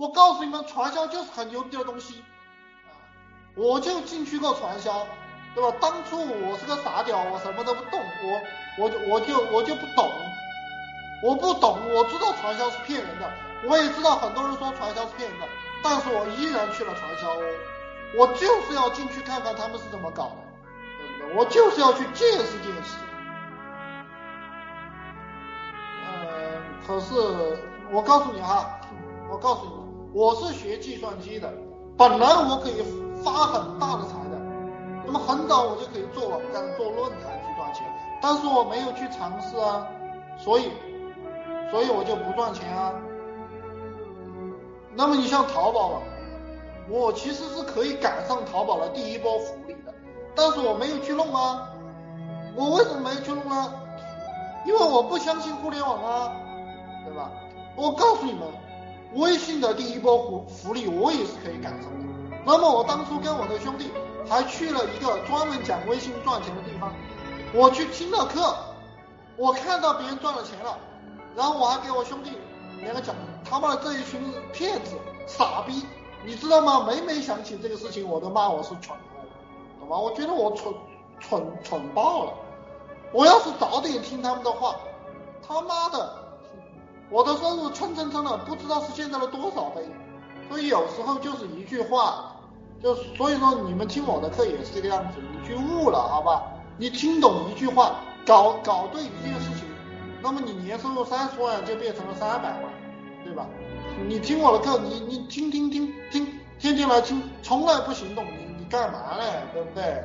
我告诉你们，传销就是很牛逼的东西，啊，我就进去过传销，对吧？当初我是个傻屌，我什么都不懂，我我就我就我就不懂，我不懂，我知道传销是骗人的，我也知道很多人说传销是骗人的，但是我依然去了传销，我就是要进去看看他们是怎么搞的，对不对？我就是要去见识见识。呃，可是我告诉你哈，我告诉你，我是学计算机的，本来我可以发很大的财的，那么很早我就可以做网站、做论坛去赚钱，但是我没有去尝试啊，所以，所以我就不赚钱啊。那么你像淘宝了，我其实是可以赶上淘宝的第一波福利的，但是我没有去弄啊。我为什么没去弄呢？因为我不相信互联网啊，对吧？我告诉你们，微信的第一波福福利我也是可以赶上的。那么我当初跟我的兄弟还去了一个专门讲微信赚钱的地方，我去听了课，我看到别人赚了钱了，然后我还给我兄弟两个讲，他妈的这一群骗子、傻逼，你知道吗？每每想起这个事情，我都骂我是蠢，懂吗？我觉得我蠢蠢蠢爆了。我要是早点听他们的话，他妈的，我的收入蹭蹭蹭的，不知道是现在的多少倍。所以有时候就是一句话，就所以说你们听我的课也是这个样子，你去悟了，好吧？你听懂一句话，搞搞对一件事情，那么你年收入三十万就变成了三百万，对吧？你听我的课，你你听听听听，天天来听，从来不行动，你你干嘛呢？对不对？